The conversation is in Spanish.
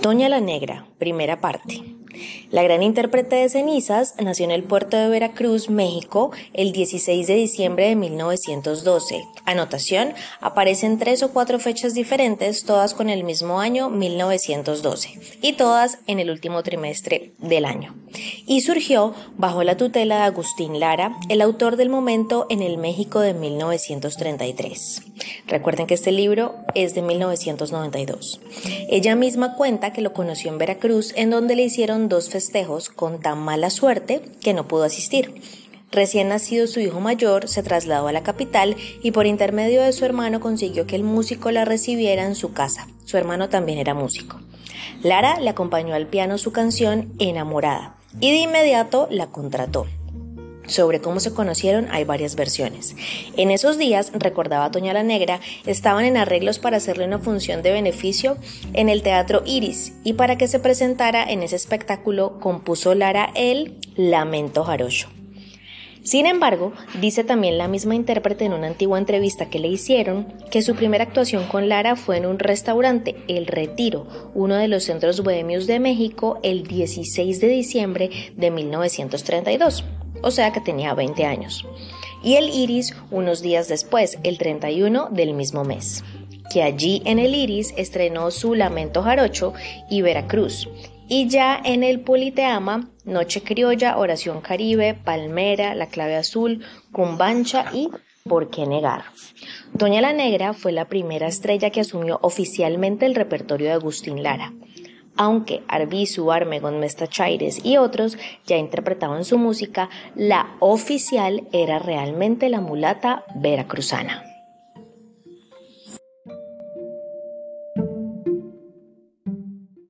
Doña la Negra, primera parte. La gran intérprete de cenizas nació en el puerto de Veracruz, México, el 16 de diciembre de 1912. Anotación, aparecen tres o cuatro fechas diferentes, todas con el mismo año 1912, y todas en el último trimestre del año. Y surgió bajo la tutela de Agustín Lara, el autor del momento en el México de 1933. Recuerden que este libro es de 1992. Ella misma cuenta que lo conoció en Veracruz, en donde le hicieron dos festejos con tan mala suerte que no pudo asistir. Recién nacido su hijo mayor se trasladó a la capital y por intermedio de su hermano consiguió que el músico la recibiera en su casa. Su hermano también era músico. Lara le acompañó al piano su canción Enamorada y de inmediato la contrató. Sobre cómo se conocieron hay varias versiones. En esos días, recordaba Toña la Negra, estaban en arreglos para hacerle una función de beneficio en el Teatro Iris y para que se presentara en ese espectáculo compuso Lara el Lamento Jarocho. Sin embargo, dice también la misma intérprete en una antigua entrevista que le hicieron que su primera actuación con Lara fue en un restaurante, El Retiro, uno de los centros bohemios de México, el 16 de diciembre de 1932 o sea que tenía 20 años, y el Iris unos días después, el 31 del mismo mes, que allí en el Iris estrenó su Lamento Jarocho y Veracruz, y ya en el Politeama, Noche Criolla, Oración Caribe, Palmera, La Clave Azul, Cumbancha y ¿Por qué negar? Doña la Negra fue la primera estrella que asumió oficialmente el repertorio de Agustín Lara aunque Arbizu, Armegon, Mestachaires y otros ya interpretaban su música, la oficial era realmente la mulata veracruzana.